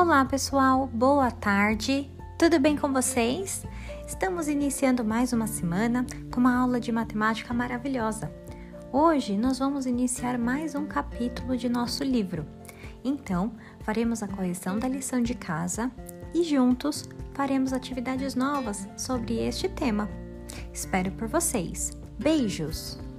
Olá, pessoal, boa tarde, tudo bem com vocês? Estamos iniciando mais uma semana com uma aula de matemática maravilhosa. Hoje nós vamos iniciar mais um capítulo de nosso livro. Então, faremos a correção da lição de casa e juntos faremos atividades novas sobre este tema. Espero por vocês. Beijos!